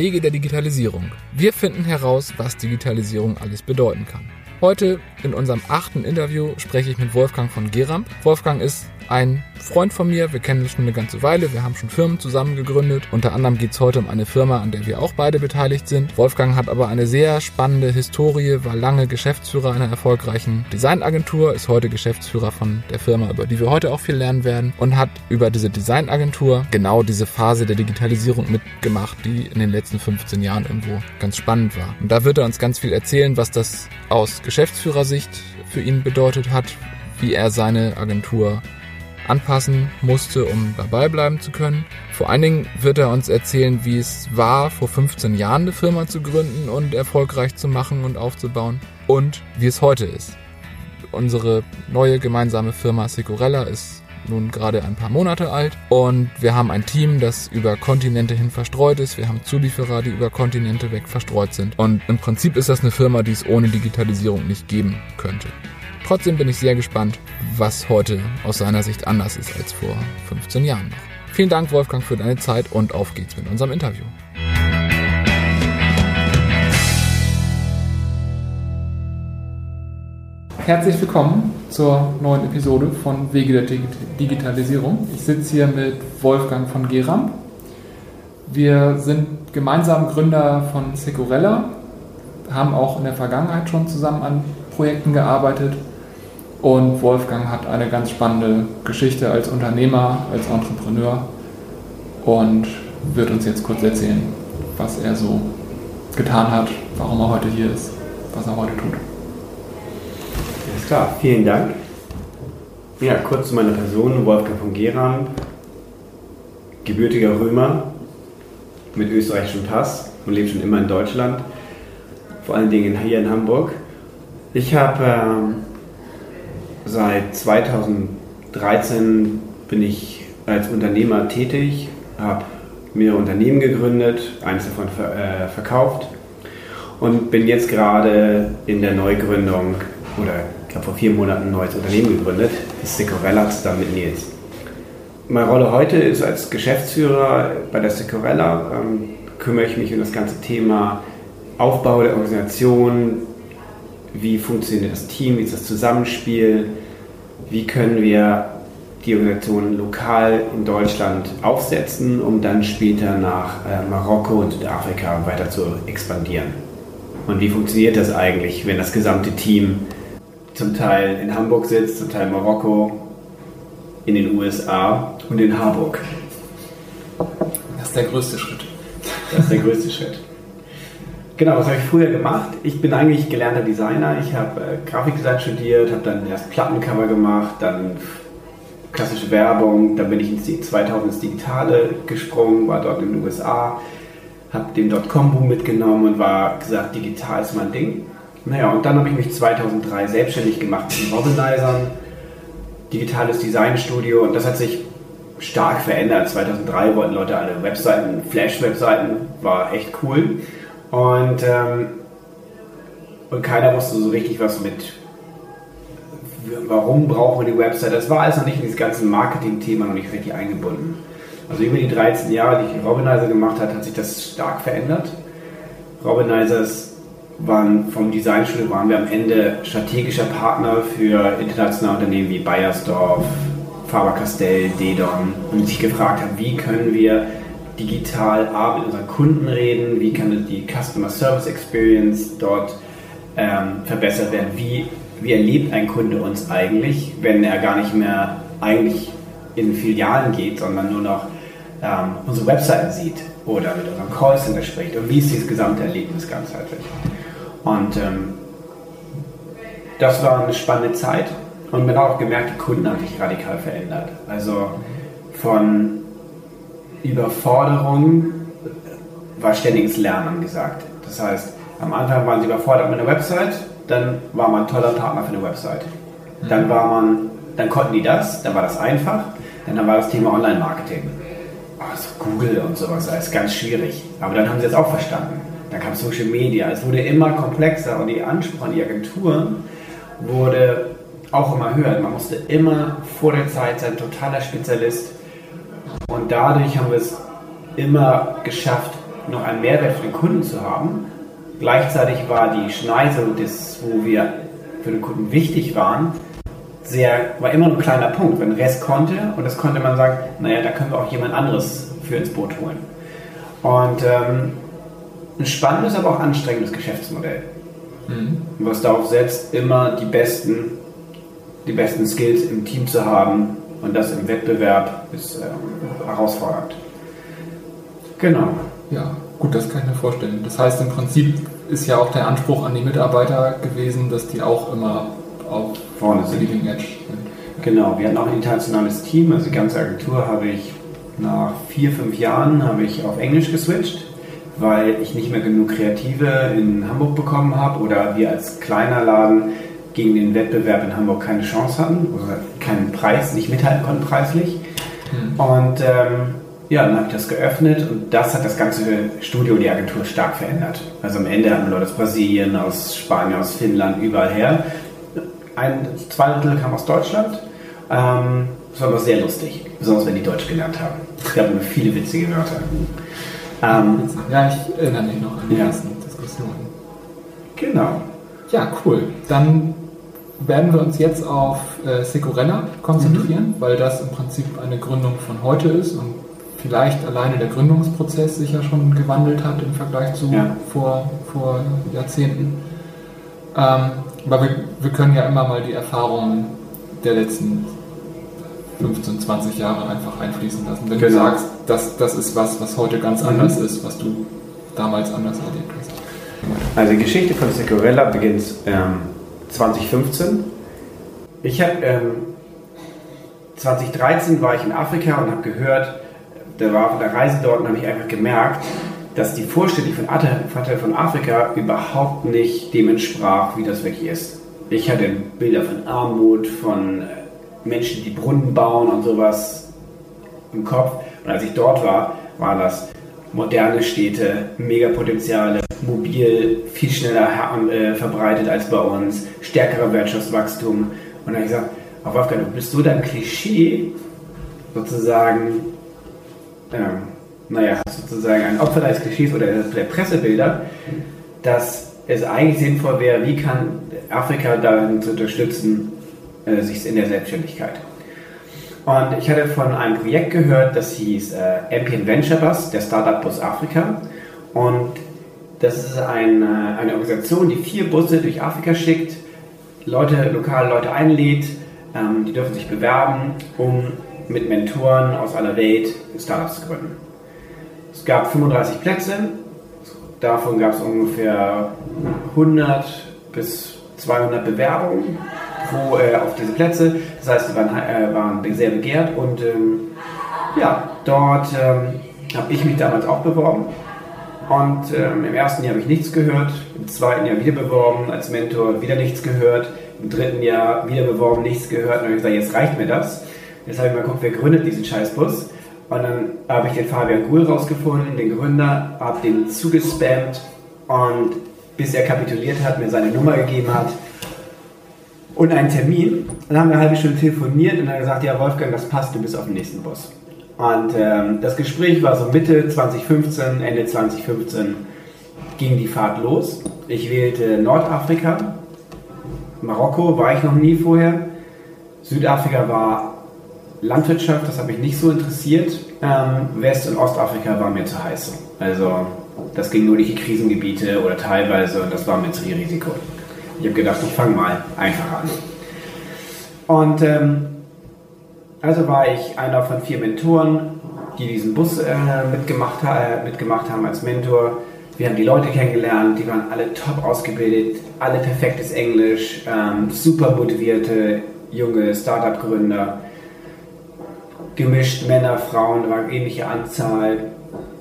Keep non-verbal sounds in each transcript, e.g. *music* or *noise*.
Wege der Digitalisierung. Wir finden heraus, was Digitalisierung alles bedeuten kann. Heute in unserem achten Interview spreche ich mit Wolfgang von Geramp. Wolfgang ist ein Freund von mir, wir kennen uns schon eine ganze Weile, wir haben schon Firmen zusammen gegründet. Unter anderem geht es heute um eine Firma, an der wir auch beide beteiligt sind. Wolfgang hat aber eine sehr spannende Historie, war lange Geschäftsführer einer erfolgreichen Designagentur, ist heute Geschäftsführer von der Firma, über die wir heute auch viel lernen werden und hat über diese Designagentur genau diese Phase der Digitalisierung mitgemacht, die in den letzten 15 Jahren irgendwo ganz spannend war. Und da wird er uns ganz viel erzählen, was das aus Geschäftsführersicht für ihn bedeutet hat, wie er seine Agentur anpassen musste, um dabei bleiben zu können. Vor allen Dingen wird er uns erzählen, wie es war, vor 15 Jahren eine Firma zu gründen und erfolgreich zu machen und aufzubauen und wie es heute ist. Unsere neue gemeinsame Firma Securella ist nun gerade ein paar Monate alt und wir haben ein Team, das über Kontinente hin verstreut ist. Wir haben Zulieferer, die über Kontinente weg verstreut sind. Und im Prinzip ist das eine Firma, die es ohne Digitalisierung nicht geben könnte. Trotzdem bin ich sehr gespannt, was heute aus seiner Sicht anders ist als vor 15 Jahren noch. Vielen Dank, Wolfgang, für deine Zeit und auf geht's mit unserem Interview. Herzlich willkommen zur neuen Episode von Wege der Digitalisierung. Ich sitze hier mit Wolfgang von Geramp. Wir sind gemeinsam Gründer von Securella, haben auch in der Vergangenheit schon zusammen an Projekten gearbeitet und Wolfgang hat eine ganz spannende Geschichte als Unternehmer, als Entrepreneur und wird uns jetzt kurz erzählen, was er so getan hat, warum er heute hier ist, was er heute tut. Alles klar, vielen Dank. Ja, kurz zu meiner Person, Wolfgang von Geran, gebürtiger Römer mit österreichischem Pass und lebt schon immer in Deutschland, vor allen Dingen hier in Hamburg. Ich habe ähm, Seit 2013 bin ich als Unternehmer tätig, habe mehrere Unternehmen gegründet, eines davon ver äh, verkauft und bin jetzt gerade in der Neugründung oder ich habe vor vier Monaten ein neues Unternehmen gegründet, das Secorella zusammen mit Nils. Meine Rolle heute ist als Geschäftsführer bei der Secorella, ähm, kümmere ich mich um das ganze Thema Aufbau der Organisation, wie funktioniert das Team, wie ist das Zusammenspiel, wie können wir die Organisation lokal in Deutschland aufsetzen, um dann später nach äh, Marokko und Südafrika weiter zu expandieren. Und wie funktioniert das eigentlich, wenn das gesamte Team zum Teil in Hamburg sitzt, zum Teil in Marokko, in den USA und in Harburg? Das ist der größte Schritt. Das ist der größte Schritt. Genau, was habe ich früher gemacht? Ich bin eigentlich gelernter Designer. Ich habe äh, Grafikdesign studiert, habe dann erst Plattencover gemacht, dann klassische Werbung, dann bin ich ins 2000 ins Digitale gesprungen, war dort in den USA, habe den Dotcom-Boom mitgenommen und war gesagt, digital ist mein Ding. Naja, und dann habe ich mich 2003 selbstständig gemacht mit Robinizern, digitales Designstudio und das hat sich stark verändert. 2003 wollten Leute alle Webseiten, Flash-Webseiten, war echt cool. Und, ähm, und keiner wusste so richtig was mit, warum brauchen wir die Website. Das war alles noch nicht in dieses ganze Marketing-Thema noch nicht richtig eingebunden. Also über die 13 Jahre, die ich Robinizer gemacht habe, hat sich das stark verändert. Robinizers waren vom Designstudio waren wir am Ende strategischer Partner für internationale Unternehmen wie Bayersdorf, Faber-Castell, Dedon und sich gefragt haben, wie können wir digital A mit unseren Kunden reden, wie kann die Customer Service Experience dort ähm, verbessert werden, wie, wie erlebt ein Kunde uns eigentlich, wenn er gar nicht mehr eigentlich in Filialen geht, sondern nur noch ähm, unsere Webseiten sieht oder mit unserem Callcenter spricht und wie ist dieses gesamte Erlebnis ganzheitlich. Und ähm, das war eine spannende Zeit und man hat auch gemerkt, die Kunden haben sich radikal verändert. Also von Überforderung war ständiges Lernen gesagt. Das heißt, am Anfang waren sie überfordert mit einer Website, dann war man ein toller Partner für eine Website. Dann war man, dann konnten die das, dann war das einfach, dann war das Thema Online-Marketing. Also Google und sowas, das ist ganz schwierig. Aber dann haben sie es auch verstanden. Dann kam Social Media. Es wurde immer komplexer und die Anspruch an die Agenturen wurde auch immer höher. Man musste immer vor der Zeit sein totaler Spezialist und dadurch haben wir es immer geschafft, noch einen Mehrwert für den Kunden zu haben. Gleichzeitig war die Schneise, das, wo wir für den Kunden wichtig waren, sehr, war immer ein kleiner Punkt. Wenn Rest konnte, und das konnte man sagen, naja, da können wir auch jemand anderes für ins Boot holen. Und ähm, ein spannendes, aber auch anstrengendes Geschäftsmodell. Mhm. Was darauf setzt, immer die besten, die besten Skills im Team zu haben und das im Wettbewerb ist ähm, herausfordernd. Genau. Ja, gut, das kann ich mir vorstellen. Das heißt, im Prinzip ist ja auch der Anspruch an die Mitarbeiter gewesen, dass die auch immer auf vorne sind. Leading Edge sind. Genau, wir hatten auch ein internationales Team, also die ganze Agentur habe ich nach vier, fünf Jahren habe ich auf Englisch geswitcht, weil ich nicht mehr genug Kreative in Hamburg bekommen habe oder wir als kleiner Laden gegen den Wettbewerb in Hamburg keine Chance hatten oder keinen Preis, nicht mithalten konnten preislich. Hm. Und ähm, ja, dann habe ich das geöffnet und das hat das ganze Studio, die Agentur stark verändert. Also am Ende hatten wir Leute aus Brasilien, aus Spanien, aus Finnland, überall her. Ein, zwei Drittel kam aus Deutschland. Ähm, das war aber sehr lustig, besonders wenn die Deutsch gelernt haben. Es gab immer viele witzige Wörter. Ähm, ja, ich erinnere mich noch an die ja. ersten Diskussionen. Genau. Ja, cool. Dann werden wir uns jetzt auf äh, Securella konzentrieren, mhm. weil das im Prinzip eine Gründung von heute ist und vielleicht alleine der Gründungsprozess sich ja schon gewandelt hat im Vergleich zu ja. vor, vor Jahrzehnten. Ähm, aber wir, wir können ja immer mal die Erfahrungen der letzten 15, 20 Jahre einfach einfließen lassen. Wenn genau. du sagst, das, das ist was, was heute ganz mhm. anders ist, was du damals anders erlebt hast. Also die Geschichte von Securella beginnt ähm, 2015. Ich habe ähm, 2013 war ich in Afrika und habe gehört, da war auf der Reise dort und habe ich einfach gemerkt, dass die Vorstellung von, von Afrika überhaupt nicht dem entsprach, wie das wirklich ist. Ich hatte Bilder von Armut, von äh, Menschen, die Brunnen bauen und sowas im Kopf. Und als ich dort war, waren das moderne Städte, Megapotenziale, mobil, viel schneller äh, verbreitet als bei uns, stärkerer Wirtschaftswachstum. Und dann habe ich gesagt, auf Wolfgang, du bist so dein Klischee, sozusagen, ähm, naja, sozusagen ein Opfer deines Klischees oder der Pressebilder, dass es eigentlich sinnvoll wäre, wie kann Afrika darin zu unterstützen, äh, sich in der Selbstständigkeit. Und ich hatte von einem Projekt gehört, das hieß äh, MPN Venture Bus, der Startup Bus Afrika. Und das ist eine, eine Organisation, die vier Busse durch Afrika schickt, Leute, lokale Leute einlädt, ähm, die dürfen sich bewerben, um mit Mentoren aus aller Welt Startups zu gründen. Es gab 35 Plätze, davon gab es ungefähr 100 bis 200 Bewerbungen pro, äh, auf diese Plätze. Das heißt, sie waren, äh, waren sehr begehrt und ähm, ja, dort ähm, habe ich mich damals auch beworben. Und ähm, im ersten Jahr habe ich nichts gehört, im zweiten Jahr wieder beworben als Mentor, wieder nichts gehört, im dritten Jahr wieder beworben, nichts gehört. Und dann habe ich gesagt, jetzt reicht mir das. Jetzt habe ich mal geguckt, wer gründet diesen Scheißbus. Und dann habe ich den Fabian Guhl rausgefunden, den Gründer, habe den zugespammt und bis er kapituliert hat, mir seine Nummer gegeben hat, und einen Termin. Dann haben wir eine halbe Stunde telefoniert und dann gesagt, ja Wolfgang, das passt, du bist auf dem nächsten Bus. Und ähm, das Gespräch war so Mitte 2015, Ende 2015 ging die Fahrt los. Ich wählte Nordafrika, Marokko war ich noch nie vorher. Südafrika war Landwirtschaft, das hat mich nicht so interessiert. Ähm, West- und Ostafrika war mir zu heiß. Also das ging nur durch die Krisengebiete oder teilweise und das war mir zu viel Risiko. Ich habe gedacht, ich fange mal einfach an. Und ähm, also war ich einer von vier Mentoren, die diesen Bus äh, mitgemacht, äh, mitgemacht haben als Mentor. Wir haben die Leute kennengelernt, die waren alle top ausgebildet, alle perfektes Englisch, ähm, super motivierte junge Startup-Gründer, gemischt Männer, Frauen, war ähnliche Anzahl,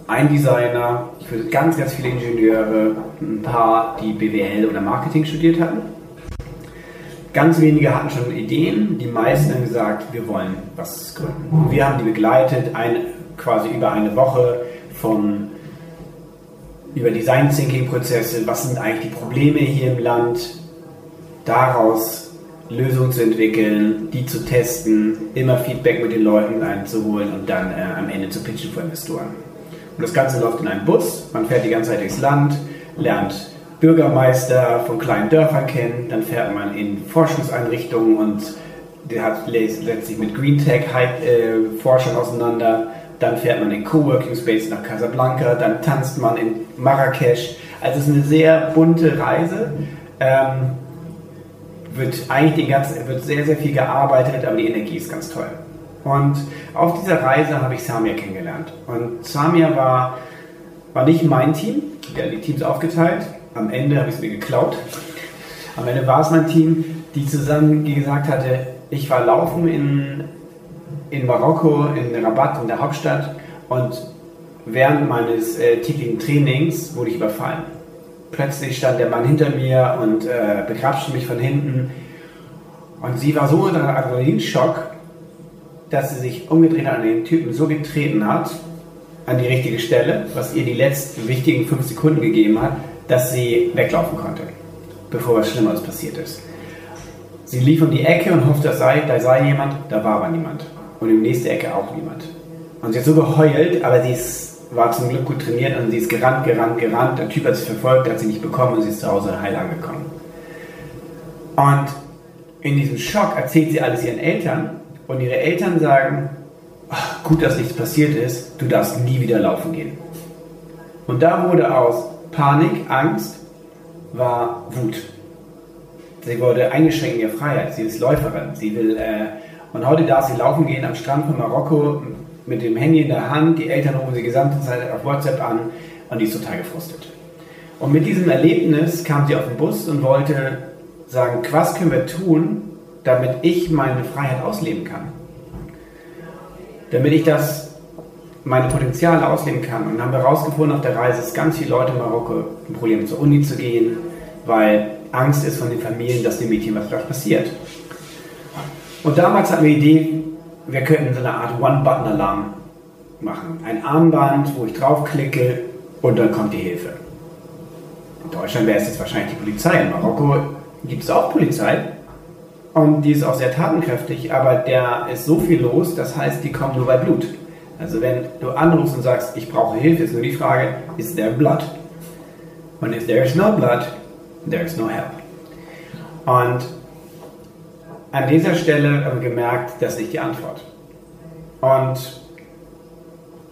ein Designer, für ganz, ganz viele Ingenieure, ein paar, die BWL oder Marketing studiert hatten. Ganz wenige hatten schon Ideen, die meisten haben gesagt, wir wollen was gründen. Wir haben die begleitet, ein, quasi über eine Woche von über Design Thinking Prozesse, was sind eigentlich die Probleme hier im Land, daraus Lösungen zu entwickeln, die zu testen, immer Feedback mit den Leuten einzuholen und dann äh, am Ende zu pitchen für Investoren. Und das Ganze läuft in einem Bus. Man fährt die ganze Zeit durchs Land, lernt Bürgermeister von kleinen Dörfern kennen, dann fährt man in Forschungseinrichtungen und der hat letztlich mit Green Tech äh, Forschern auseinander. Dann fährt man in Coworking Space nach Casablanca, dann tanzt man in Marrakesch. Also es ist eine sehr bunte Reise. Ähm, wird eigentlich den ganzen, wird sehr, sehr viel gearbeitet, aber die Energie ist ganz toll. Und auf dieser Reise habe ich Samir kennengelernt. Und Samir war, war nicht mein Team, der hat die Teams aufgeteilt. Am Ende habe ich es mir geklaut. Am Ende war es mein Team, die zusammen gesagt hatte, ich war laufen in, in Marokko, in Rabat, in der Hauptstadt und während meines äh, täglichen Trainings wurde ich überfallen. Plötzlich stand der Mann hinter mir und äh, begrapschte mich von hinten. Und sie war so unter Adrenalinschock, dass sie sich umgedreht an den Typen so getreten hat, an die richtige Stelle, was ihr die letzten wichtigen fünf Sekunden gegeben hat, dass sie weglaufen konnte, bevor was Schlimmeres passiert ist. Sie lief um die Ecke und hoffte, sei, da sei jemand, da war aber niemand. Und in die nächste Ecke auch niemand. Und sie hat so geheult, aber sie ist, war zum Glück gut trainiert und sie ist gerannt, gerannt, gerannt. Der Typ hat sie verfolgt, hat sie nicht bekommen und sie ist zu Hause heil angekommen. Und in diesem Schock erzählt sie alles ihren Eltern und ihre Eltern sagen, gut, dass nichts passiert ist, du darfst nie wieder laufen gehen. Und da wurde aus Panik, Angst, war Wut. Sie wurde eingeschränkt in ihrer Freiheit. Sie ist Läuferin. Sie will, äh, und heute darf sie laufen gehen am Strand von Marokko mit dem Handy in der Hand. Die Eltern rufen sie die gesamte Zeit auf WhatsApp an und die ist total gefrustet. Und mit diesem Erlebnis kam sie auf den Bus und wollte sagen, was können wir tun, damit ich meine Freiheit ausleben kann? Damit ich das, meine Potenziale ausleben kann. Und dann haben wir herausgefunden auf der Reise, dass ganz viele Leute in Marokko ein Problem zur Uni zu gehen, weil Angst ist von den Familien, dass dem Mädchen was passiert. Und damals hatten wir die Idee, wir könnten so eine Art One-Button-Alarm machen. Ein Armband, wo ich draufklicke und dann kommt die Hilfe. In Deutschland wäre es jetzt wahrscheinlich die Polizei. In Marokko gibt es auch Polizei. Und die ist auch sehr tatenkräftig, aber der ist so viel los, das heißt, die kommen nur bei Blut. Also wenn du anrufst und sagst, ich brauche Hilfe, ist nur die Frage, is there blood? Und if there is no blood, there is no help. Und an dieser Stelle haben wir gemerkt, das ist nicht die Antwort. Und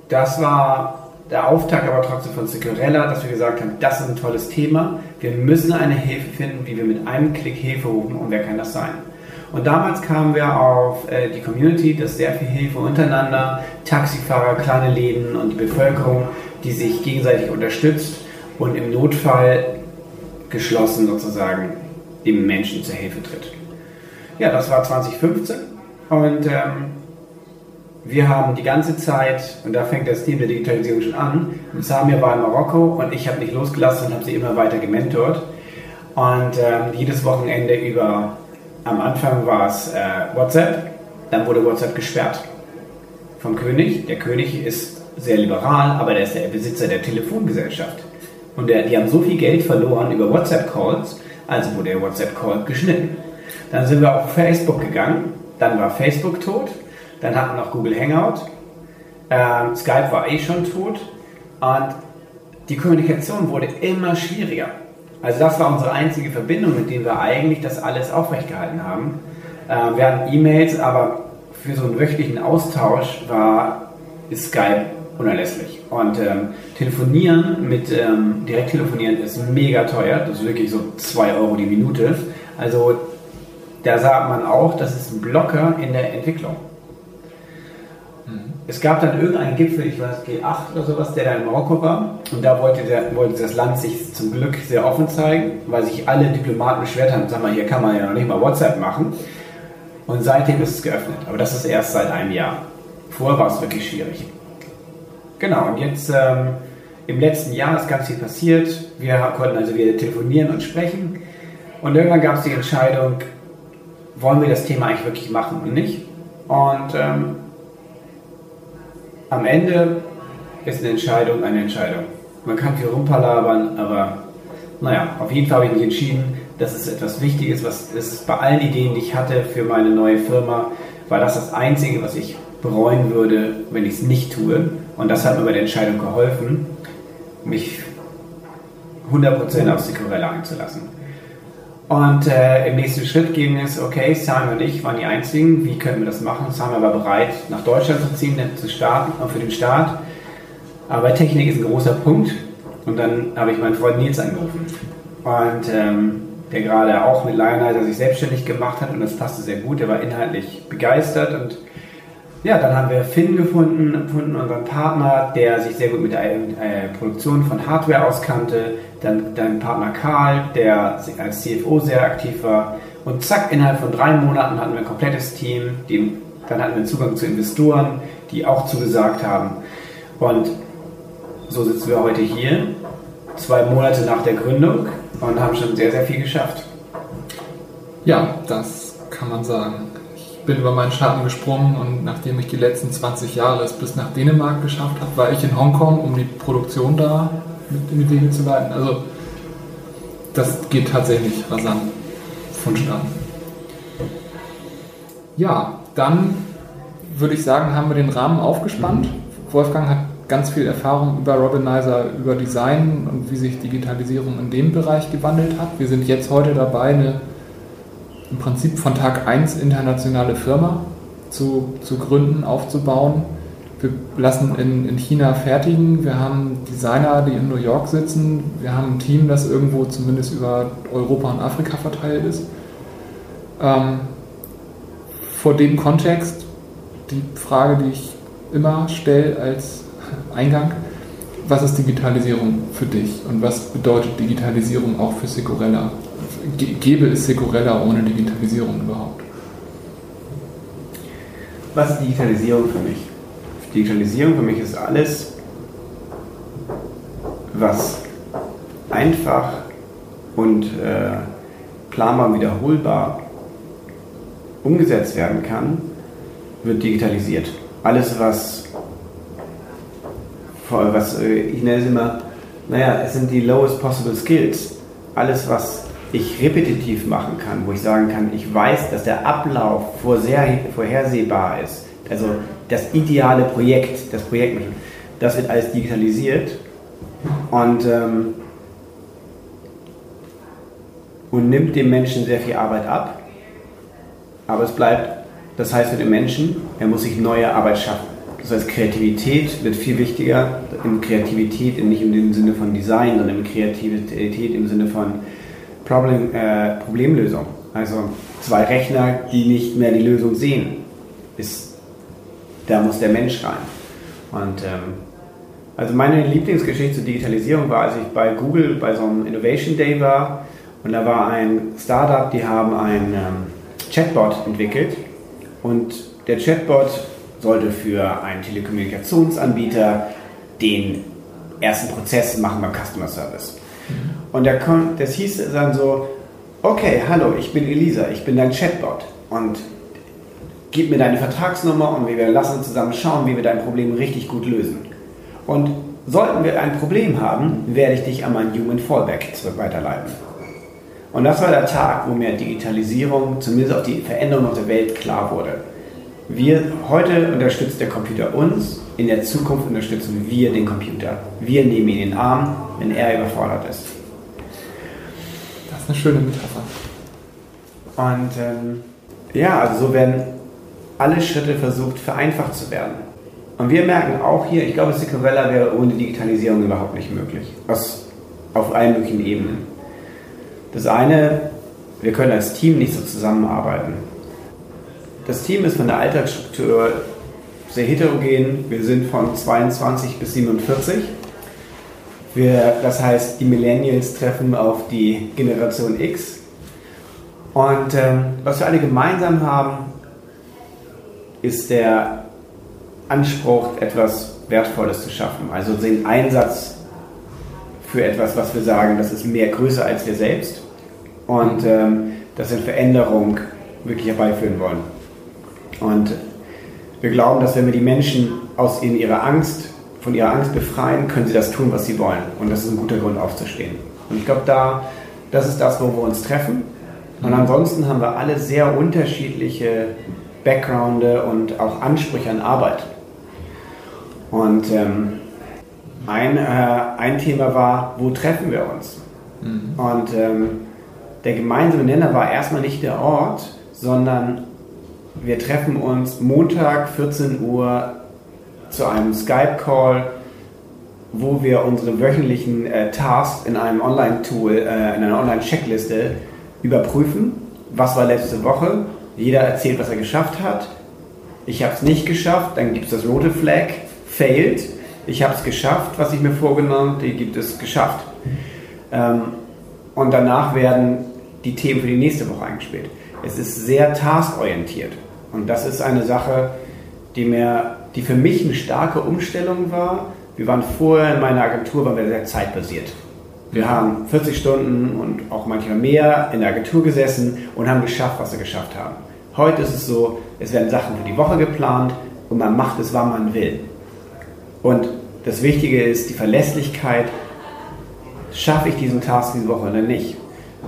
das war der Auftakt aber trotzdem von Securella, dass wir gesagt haben, das ist ein tolles Thema. Wir müssen eine Hilfe finden, wie wir mit einem Klick Hilfe rufen und wer kann das sein? Und damals kamen wir auf äh, die Community, dass sehr viel Hilfe untereinander, Taxifahrer, kleine Läden und die Bevölkerung, die sich gegenseitig unterstützt und im Notfall geschlossen sozusagen dem Menschen zur Hilfe tritt. Ja, das war 2015 und ähm, wir haben die ganze Zeit, und da fängt das Team der Digitalisierung schon an, Samir war in Marokko und ich habe nicht losgelassen und habe sie immer weiter gementort. Und ähm, jedes Wochenende über, am Anfang war es äh, WhatsApp, dann wurde WhatsApp gesperrt vom König. Der König ist sehr liberal, aber der ist der Besitzer der Telefongesellschaft. Und der, die haben so viel Geld verloren über WhatsApp-Calls, also wurde der WhatsApp-Call geschnitten. Dann sind wir auf Facebook gegangen, dann war Facebook tot, dann hatten wir noch Google Hangout, ähm, Skype war eh schon tot und die Kommunikation wurde immer schwieriger. Also das war unsere einzige Verbindung, mit der wir eigentlich das alles aufrechtgehalten haben. Ähm, wir hatten E-Mails, aber für so einen wöchentlichen Austausch war Skype unerlässlich. Und ähm, telefonieren mit ähm, direkt telefonieren ist mega teuer. Das ist wirklich so 2 Euro die Minute. Also da sagt man auch, das ist ein Blocker in der Entwicklung. Es gab dann irgendeinen Gipfel, ich weiß, G8 oder sowas, der da in Marokko war. Und da wollte, der, wollte das Land sich zum Glück sehr offen zeigen, weil sich alle Diplomaten beschwert haben, sag mal, hier kann man ja noch nicht mal WhatsApp machen. Und seitdem ist es geöffnet. Aber das ist erst seit einem Jahr. Vorher war es wirklich schwierig. Genau, und jetzt ähm, im letzten Jahr ist ganz viel passiert. Wir konnten also wieder telefonieren und sprechen. Und irgendwann gab es die Entscheidung, wollen wir das Thema eigentlich wirklich machen und nicht? Und ähm, am Ende ist eine Entscheidung eine Entscheidung. Man kann viel rumpalabern, aber naja, auf jeden Fall habe ich mich entschieden, dass es etwas Wichtiges, was ist bei allen Ideen, die ich hatte für meine neue Firma war das das Einzige, was ich bereuen würde, wenn ich es nicht tue. Und das hat mir bei der Entscheidung geholfen, mich 100% auf Sicorella einzulassen. Und äh, im nächsten Schritt ging es, okay, Sami und ich waren die Einzigen, wie können wir das machen? Sami war bereit, nach Deutschland zu ziehen, zu starten, für den Start. Aber Technik ist ein großer Punkt. Und dann habe ich meinen Freund Nils angerufen. Und ähm, der gerade auch mit Lionheiter sich selbstständig gemacht hat und das passte sehr gut. Der war inhaltlich begeistert und ja, dann haben wir Finn gefunden, gefunden unseren Partner, der sich sehr gut mit der äh, Produktion von Hardware auskannte. Dann dein Partner Karl, der als CFO sehr aktiv war. Und zack, innerhalb von drei Monaten hatten wir ein komplettes Team. Die, dann hatten wir Zugang zu Investoren, die auch zugesagt haben. Und so sitzen wir heute hier, zwei Monate nach der Gründung und haben schon sehr, sehr viel geschafft. Ja, das kann man sagen. Bin über meinen Schatten gesprungen und nachdem ich die letzten 20 Jahre es bis nach Dänemark geschafft habe, war ich in Hongkong, um die Produktion da mit in die zu leiten. Also das geht tatsächlich rasant vonstatten. Ja, dann würde ich sagen, haben wir den Rahmen aufgespannt. Wolfgang hat ganz viel Erfahrung über Robinizer, über Design und wie sich Digitalisierung in dem Bereich gewandelt hat. Wir sind jetzt heute dabei, eine im Prinzip von Tag 1 internationale Firma zu, zu gründen, aufzubauen. Wir lassen in, in China fertigen, wir haben Designer, die in New York sitzen, wir haben ein Team, das irgendwo zumindest über Europa und Afrika verteilt ist. Ähm, vor dem Kontext die Frage, die ich immer stelle als Eingang. Was ist Digitalisierung für dich und was bedeutet Digitalisierung auch für Securella? Gäbe es Securella ohne Digitalisierung überhaupt? Was ist Digitalisierung für mich? Digitalisierung für mich ist alles, was einfach und äh, planbar wiederholbar umgesetzt werden kann, wird digitalisiert. Alles, was was äh, ich nenne es immer, naja, es sind die lowest possible skills. Alles, was ich repetitiv machen kann, wo ich sagen kann, ich weiß, dass der Ablauf vorhersehbar ist. Also das ideale Projekt, das Projekt, das wird alles digitalisiert und, ähm, und nimmt dem Menschen sehr viel Arbeit ab. Aber es bleibt, das heißt für den Menschen, er muss sich neue Arbeit schaffen. Das heißt, Kreativität wird viel wichtiger. In Kreativität nicht im Sinne von Design, sondern in Kreativität im Sinne von Problem, äh, Problemlösung. Also zwei Rechner, die nicht mehr die Lösung sehen, ist, da muss der Mensch rein. Und ähm, also meine Lieblingsgeschichte zur Digitalisierung war, als ich bei Google bei so einem Innovation Day war und da war ein Startup, die haben ein ähm, Chatbot entwickelt und der Chatbot sollte für einen Telekommunikationsanbieter den ersten Prozess machen beim Customer Service. Und der, das hieß dann so, okay, hallo, ich bin Elisa, ich bin dein Chatbot und gib mir deine Vertragsnummer und wir lassen zusammen schauen, wie wir dein Problem richtig gut lösen. Und sollten wir ein Problem haben, werde ich dich an meinen Human Fallback zurück weiterleiten. Und das war der Tag, wo mir Digitalisierung, zumindest auch die Veränderung auf der Welt klar wurde. Wir, heute unterstützt der Computer uns, in der Zukunft unterstützen wir den Computer. Wir nehmen ihn in den Arm, wenn er überfordert ist. Das ist eine schöne Metapher. Und ähm, ja, also so werden alle Schritte versucht, vereinfacht zu werden. Und wir merken auch hier, ich glaube, Sicorella wäre ohne Digitalisierung überhaupt nicht möglich. Aus, auf allen möglichen Ebenen. Das eine, wir können als Team nicht so zusammenarbeiten. Das Team ist von der Alltagsstruktur sehr heterogen. Wir sind von 22 bis 47. Wir, das heißt, die Millennials treffen auf die Generation X. Und ähm, was wir alle gemeinsam haben, ist der Anspruch, etwas Wertvolles zu schaffen. Also den Einsatz für etwas, was wir sagen, das ist mehr größer als wir selbst. Und ähm, dass wir Veränderung wirklich herbeiführen wollen. Und wir glauben, dass wenn wir die Menschen aus ihrer Angst, von ihrer Angst befreien, können sie das tun, was sie wollen. Und das ist ein guter Grund aufzustehen. Und ich glaube, da, das ist das, wo wir uns treffen. Und ansonsten haben wir alle sehr unterschiedliche Backgrounde und auch Ansprüche an Arbeit. Und ähm, ein, äh, ein Thema war, wo treffen wir uns? Mhm. Und ähm, der gemeinsame Nenner war erstmal nicht der Ort, sondern wir treffen uns Montag 14 Uhr zu einem Skype-Call, wo wir unsere wöchentlichen äh, Tasks in einem Online-Tool, äh, in einer Online-Checkliste überprüfen. Was war letzte Woche? Jeder erzählt, was er geschafft hat. Ich habe es nicht geschafft, dann gibt es das rote Flag, failed. Ich habe es geschafft, was ich mir vorgenommen, die gibt es geschafft. Ähm, und danach werden die Themen für die nächste Woche eingespielt. Es ist sehr taskorientiert. Und das ist eine Sache, die, mir, die für mich eine starke Umstellung war. Wir waren vorher in meiner Agentur, waren wir sehr zeitbasiert. Wir haben 40 Stunden und auch manchmal mehr in der Agentur gesessen und haben geschafft, was wir geschafft haben. Heute ist es so, es werden Sachen für die Woche geplant und man macht es, wann man will. Und das Wichtige ist die Verlässlichkeit. Schaffe ich diesen Task diese Woche oder nicht?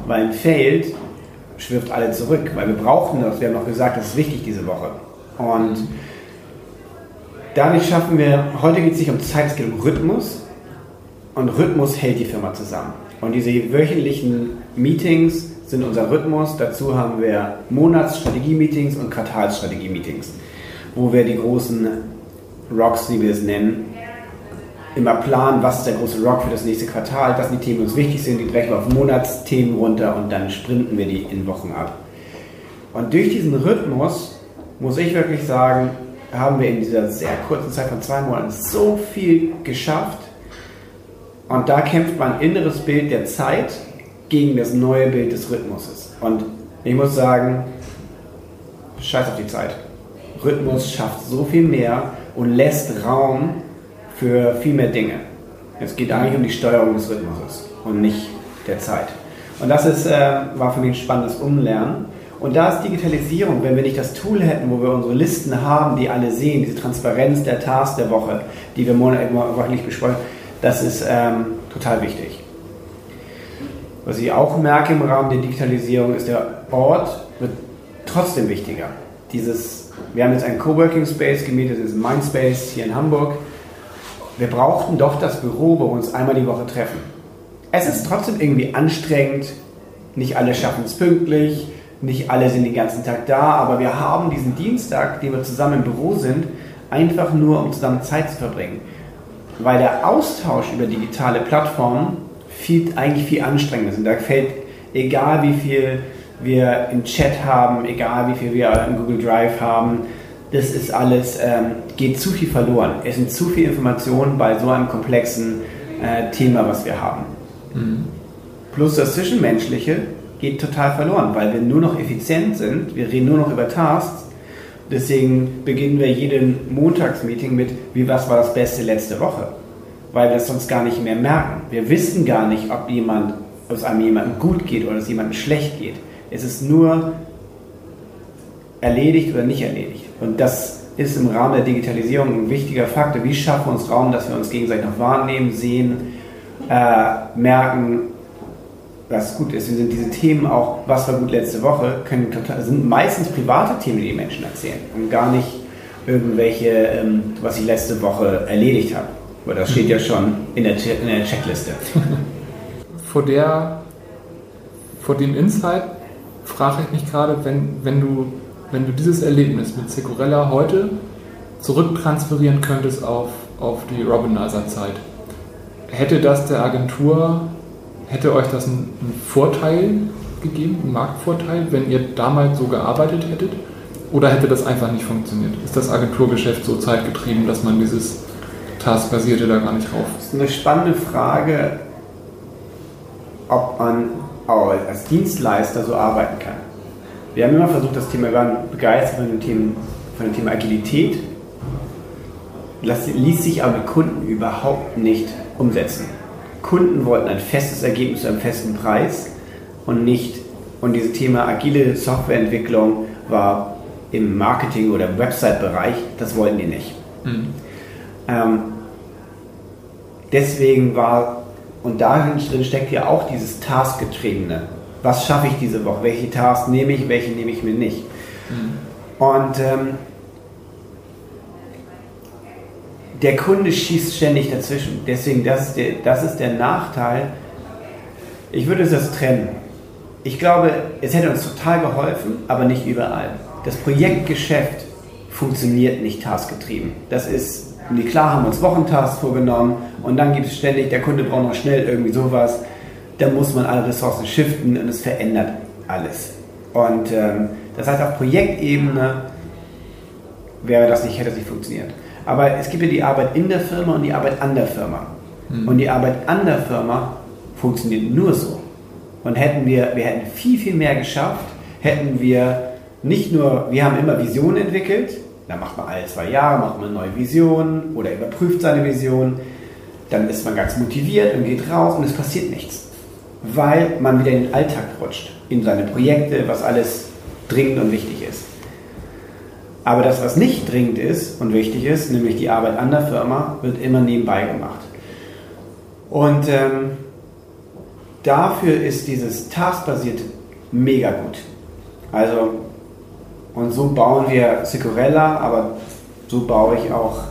Weil ein Failed schwirft alle zurück, weil wir brauchen das. Wir haben noch gesagt, das ist wichtig diese Woche. Und dadurch schaffen wir, heute geht es nicht um Zeit, es geht um Rhythmus. Und Rhythmus hält die Firma zusammen. Und diese wöchentlichen Meetings sind unser Rhythmus. Dazu haben wir Monatsstrategie-Meetings und Quartalsstrategie-Meetings, wo wir die großen Rocks, wie wir es nennen, immer planen, was ist der große Rock für das nächste Quartal, das sind die Themen, die uns wichtig sind, die brechen wir auf Monatsthemen runter und dann sprinten wir die in Wochen ab. Und durch diesen Rhythmus, muss ich wirklich sagen, haben wir in dieser sehr kurzen Zeit von zwei Monaten so viel geschafft. Und da kämpft mein inneres Bild der Zeit gegen das neue Bild des Rhythmuses. Und ich muss sagen, scheiß auf die Zeit. Rhythmus schafft so viel mehr und lässt Raum für viel mehr Dinge. Es geht eigentlich um die Steuerung des Rhythmuses und nicht der Zeit. Und das ist, äh, war für mich ein spannendes Umlernen. Und da ist Digitalisierung, wenn wir nicht das Tool hätten, wo wir unsere Listen haben, die alle sehen, diese Transparenz der Tasks der Woche, die wir monatlich besprechen, das ist ähm, total wichtig. Was ich auch merke im Rahmen der Digitalisierung ist, der Ort wird trotzdem wichtiger. Dieses, wir haben jetzt einen Coworking Space gemietet, das ist Mindspace hier in Hamburg wir brauchten doch das Büro, wo wir uns einmal die Woche treffen. Es ist trotzdem irgendwie anstrengend, nicht alle schaffen es pünktlich, nicht alle sind den ganzen Tag da, aber wir haben diesen Dienstag, den wir zusammen im Büro sind, einfach nur, um zusammen Zeit zu verbringen. Weil der Austausch über digitale Plattformen viel, eigentlich viel anstrengender ist. Da fällt, egal wie viel wir im Chat haben, egal wie viel wir im Google Drive haben, das ist alles, ähm, geht zu viel verloren. Es sind zu viele Informationen bei so einem komplexen äh, Thema, was wir haben. Mhm. Plus das Zwischenmenschliche geht total verloren, weil wir nur noch effizient sind, wir reden nur noch über Tasks. Deswegen beginnen wir jeden Montagsmeeting mit, wie was war das Beste letzte Woche? Weil wir es sonst gar nicht mehr merken. Wir wissen gar nicht, ob jemand, ob es einem jemandem gut geht oder es jemandem schlecht geht. Es ist nur erledigt oder nicht erledigt. Und das ist im Rahmen der Digitalisierung ein wichtiger Faktor. Wie schaffen wir uns Raum, dass wir uns gegenseitig noch wahrnehmen, sehen, äh, merken, was gut ist. sind diese Themen auch, was war gut letzte Woche, können total, sind meistens private Themen, die die Menschen erzählen und gar nicht irgendwelche, ähm, was ich letzte Woche erledigt habe. Aber das steht ja schon in der, in der Checkliste. *laughs* vor, der, vor dem Insight frage ich mich gerade, wenn, wenn du wenn du dieses Erlebnis mit Securella heute zurücktransferieren könntest auf, auf die Robinizer-Zeit, hätte das der Agentur, hätte euch das einen, Vorteil gegeben, einen Marktvorteil, wenn ihr damals so gearbeitet hättet? Oder hätte das einfach nicht funktioniert? Ist das Agenturgeschäft so zeitgetrieben, dass man dieses Taskbasierte da gar nicht rauf? Das ist eine spannende Frage, ob man als Dienstleister so arbeiten kann. Wir haben immer versucht, das Thema, wir waren begeistert von dem Thema, von dem Thema Agilität, das ließ sich aber mit Kunden überhaupt nicht umsetzen. Kunden wollten ein festes Ergebnis zu einem festen Preis und nicht, und dieses Thema agile Softwareentwicklung war im Marketing- oder Website-Bereich, das wollten die nicht. Mhm. Ähm, deswegen war, und darin steckt ja auch dieses Taskgetriebene was schaffe ich diese Woche, welche Tasks nehme ich, welche nehme ich mir nicht. Mhm. Und ähm, der Kunde schießt ständig dazwischen. Deswegen, das ist, der, das ist der Nachteil. Ich würde das trennen. Ich glaube, es hätte uns total geholfen, aber nicht überall. Das Projektgeschäft funktioniert nicht taskgetrieben. Das ist, klar haben wir uns Wochentasks vorgenommen und dann gibt es ständig, der Kunde braucht noch schnell irgendwie sowas. Da muss man alle Ressourcen shiften und es verändert alles. Und ähm, das heißt, auf Projektebene wäre das nicht, hätte das nicht funktioniert. Aber es gibt ja die Arbeit in der Firma und die Arbeit an der Firma. Mhm. Und die Arbeit an der Firma funktioniert nur so. Und hätten wir, wir hätten viel, viel mehr geschafft, hätten wir nicht nur, wir haben immer Visionen entwickelt, da macht man alle zwei Jahre, macht man neue Visionen oder überprüft seine Vision, dann ist man ganz motiviert und geht raus und es passiert nichts. Weil man wieder in den Alltag rutscht, in seine Projekte, was alles dringend und wichtig ist. Aber das, was nicht dringend ist und wichtig ist, nämlich die Arbeit an der Firma, wird immer nebenbei gemacht. Und ähm, dafür ist dieses Taskbasierte mega gut. Also, und so bauen wir Sicurella, aber so baue ich auch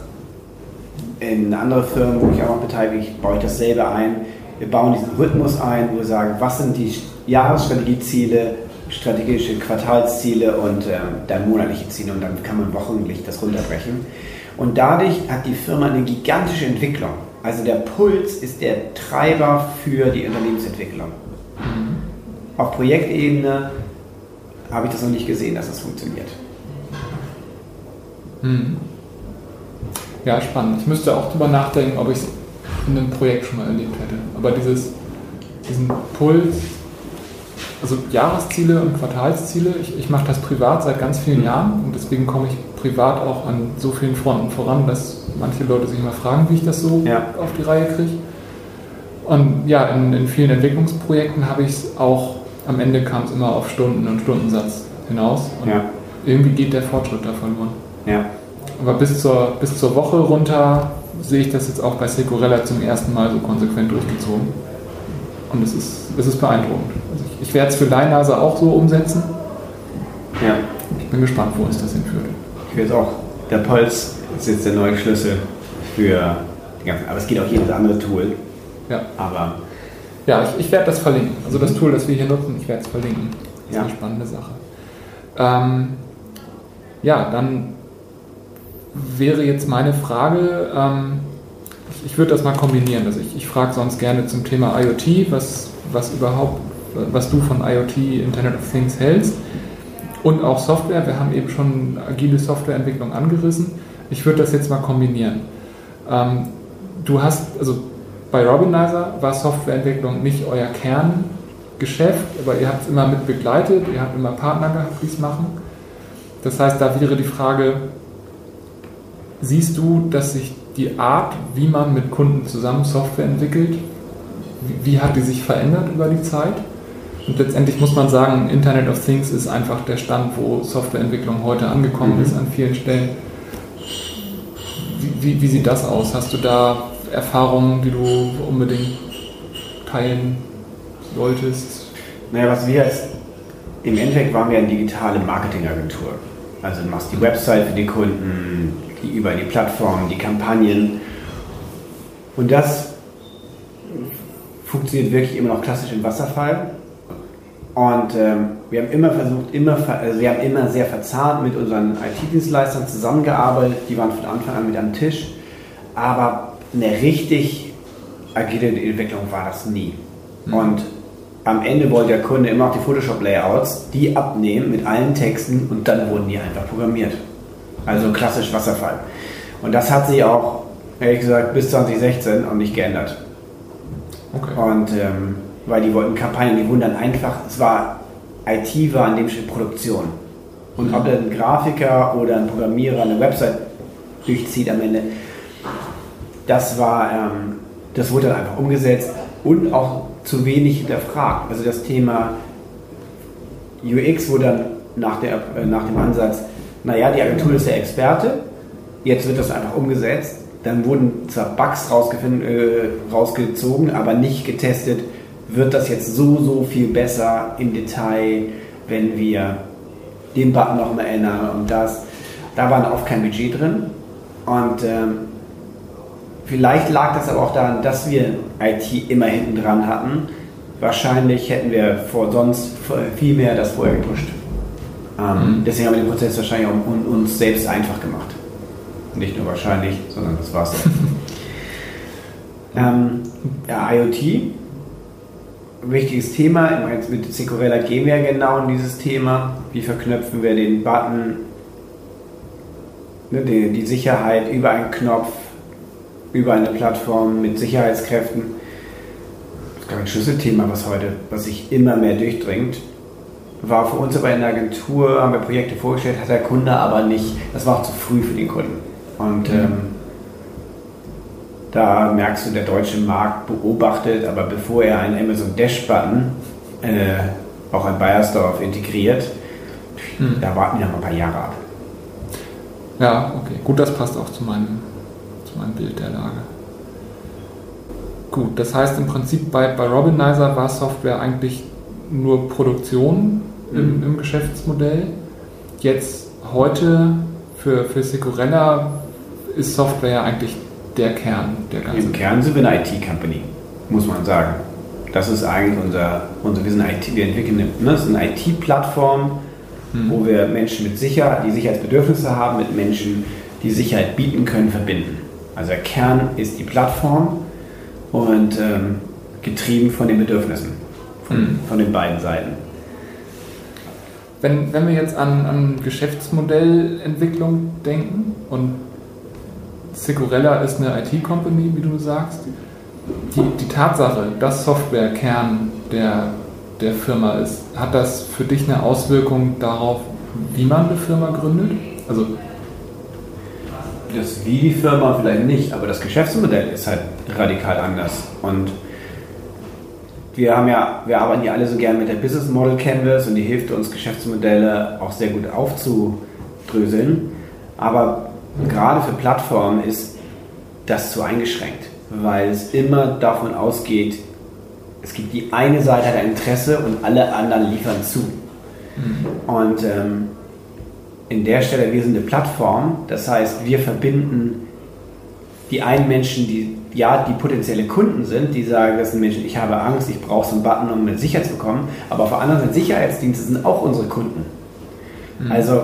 in andere Firmen, wo ich auch noch beteiligt baue ich dasselbe ein. Wir bauen diesen Rhythmus ein, wo wir sagen, was sind die Jahresstrategieziele, strategische Quartalsziele und äh, dann monatliche Ziele und dann kann man wochenlich das runterbrechen. Und dadurch hat die Firma eine gigantische Entwicklung. Also der Puls ist der Treiber für die Unternehmensentwicklung. Mhm. Auf Projektebene habe ich das noch nicht gesehen, dass das funktioniert. Mhm. Ja, spannend. Ich müsste auch darüber nachdenken, ob ich es in einem Projekt schon mal erlebt hätte. Aber dieses, diesen Puls also Jahresziele und Quartalsziele. Ich, ich mache das privat seit ganz vielen Jahren und deswegen komme ich privat auch an so vielen Fronten voran, dass manche Leute sich mal fragen, wie ich das so ja. auf die Reihe kriege. Und ja, in, in vielen Entwicklungsprojekten habe ich es auch, am Ende kam es immer auf Stunden und Stundensatz hinaus. Und ja. irgendwie geht der Fortschritt da verloren. Ja. Aber bis zur, bis zur Woche runter sehe ich das jetzt auch bei Securella zum ersten Mal so konsequent durchgezogen. Und es ist, es ist beeindruckend. Ich, werde es für Leinase auch so umsetzen. Ja. Ich bin gespannt, wo uns das hinführt. Ich will es auch. Der Puls ist jetzt der neue Schlüssel für die ganzen, aber es geht auch jedes andere Tool. Ja. Aber. Ja, ich, ich werde das verlinken. Also das Tool, das wir hier nutzen, ich werde es verlinken. Das ist ja. eine spannende Sache. Ähm, ja, dann wäre jetzt meine Frage, ähm, ich, ich würde das mal kombinieren. Also ich, ich frage sonst gerne zum Thema IoT, was, was überhaupt, was du von IoT, Internet of Things hältst. Und auch Software. Wir haben eben schon agile Softwareentwicklung angerissen. Ich würde das jetzt mal kombinieren. Ähm, du hast, also bei Robinizer war Softwareentwicklung nicht euer Kerngeschäft, aber ihr habt es immer mit begleitet, ihr habt immer Partner gehabt, die es machen. Das heißt, da wäre die Frage, siehst du, dass sich die Art, wie man mit Kunden zusammen Software entwickelt, wie, wie hat die sich verändert über die Zeit? Und letztendlich muss man sagen, Internet of Things ist einfach der Stand, wo Softwareentwicklung heute angekommen mhm. ist an vielen Stellen. Wie, wie, wie, sieht das aus? Hast du da Erfahrungen, die du unbedingt teilen solltest? Naja, was wir als, im Endeffekt waren wir eine digitale Marketingagentur. Also du machst die Website für die Kunden, die über die Plattformen, die Kampagnen. Und das funktioniert wirklich immer noch klassisch im Wasserfall. Und ähm, wir haben immer versucht, immer, also wir haben immer sehr verzahnt mit unseren IT-Dienstleistern zusammengearbeitet. Die waren von Anfang an mit am Tisch. Aber eine richtig agile Entwicklung war das nie. Mhm. Und am Ende wollte der Kunde immer auch die Photoshop-Layouts, die abnehmen mit allen Texten und dann wurden die einfach programmiert. Also klassisch Wasserfall. Und das hat sich auch, ehrlich gesagt, bis 2016 auch nicht geändert. Okay. Und ähm, weil die wollten Kampagnen, die wurden dann einfach, es war, IT war in dem Schritt Produktion. Und ob dann ein Grafiker oder ein Programmierer eine Website durchzieht am Ende, das war, ähm, das wurde dann einfach umgesetzt und auch zu wenig hinterfragt. Also das Thema UX wurde dann nach, der, äh, nach dem Ansatz, naja, die Agentur ist der Experte, jetzt wird das einfach umgesetzt. Dann wurden zwar Bugs äh, rausgezogen, aber nicht getestet, wird das jetzt so, so viel besser im Detail, wenn wir den Button noch mal ändern und das. Da war oft kein Budget drin. Und ähm, vielleicht lag das aber auch daran, dass wir IT immer hinten dran hatten. Wahrscheinlich hätten wir vor sonst viel mehr das vorher gepusht. Ähm, mhm. Deswegen haben wir den Prozess wahrscheinlich auch uns selbst einfach gemacht. Nicht nur wahrscheinlich, sondern das war so. *laughs* ähm, ja, IoT, wichtiges Thema. Mit Securella gehen wir ja genau in dieses Thema. Wie verknüpfen wir den Button, ne, die, die Sicherheit über einen Knopf, über eine Plattform mit Sicherheitskräften. Das ist gar ein Schlüsselthema, was heute, was sich immer mehr durchdringt war für uns aber in der Agentur, haben wir Projekte vorgestellt, hat der Kunde aber nicht, das war auch zu früh für den Kunden. Und mhm. ähm, da merkst du, der deutsche Markt beobachtet, aber bevor er einen Amazon Dash-Button äh, auch in Bayersdorf integriert, mhm. da warten wir noch ein paar Jahre ab. Ja, okay. Gut, das passt auch zu meinem, zu meinem Bild der Lage. Gut, das heißt im Prinzip bei, bei Robinizer war Software eigentlich nur Produktion im, mhm. im Geschäftsmodell. Jetzt heute für, für Securella ist Software ja eigentlich der Kern der ganzen. Im Kern sind wir eine IT-Company, muss man sagen. Das ist eigentlich unser, unser wir sind IT, wir entwickeln eine, ne, eine IT-Plattform, hm. wo wir Menschen mit Sicherheit, die Sicherheitsbedürfnisse haben, mit Menschen, die Sicherheit bieten können, verbinden. Also der Kern ist die Plattform und ähm, getrieben von den Bedürfnissen von, hm. von den beiden Seiten. Wenn, wenn wir jetzt an, an Geschäftsmodellentwicklung denken und Securella ist eine IT-Company, wie du sagst, die, die Tatsache, dass Software Kern der, der Firma ist, hat das für dich eine Auswirkung darauf, wie man eine Firma gründet? Also das wie die Firma vielleicht nicht, aber das Geschäftsmodell ist halt radikal anders. Und wir haben ja, wir arbeiten ja alle so gern mit der Business Model Canvas und die hilft uns, Geschäftsmodelle auch sehr gut aufzudröseln. Aber gerade für Plattformen ist das zu eingeschränkt, weil es immer davon ausgeht, es gibt die eine Seite hat ein Interesse und alle anderen liefern zu. Mhm. Und ähm, in der Stelle, wir sind eine Plattform, das heißt, wir verbinden die einen Menschen, die ja, die potenzielle Kunden sind, die sagen, das sind Menschen, ich habe Angst, ich brauche so einen Button, um eine Sicherheit zu bekommen, aber auf der anderen Seite Sicherheitsdienste sind auch unsere Kunden. Mhm. Also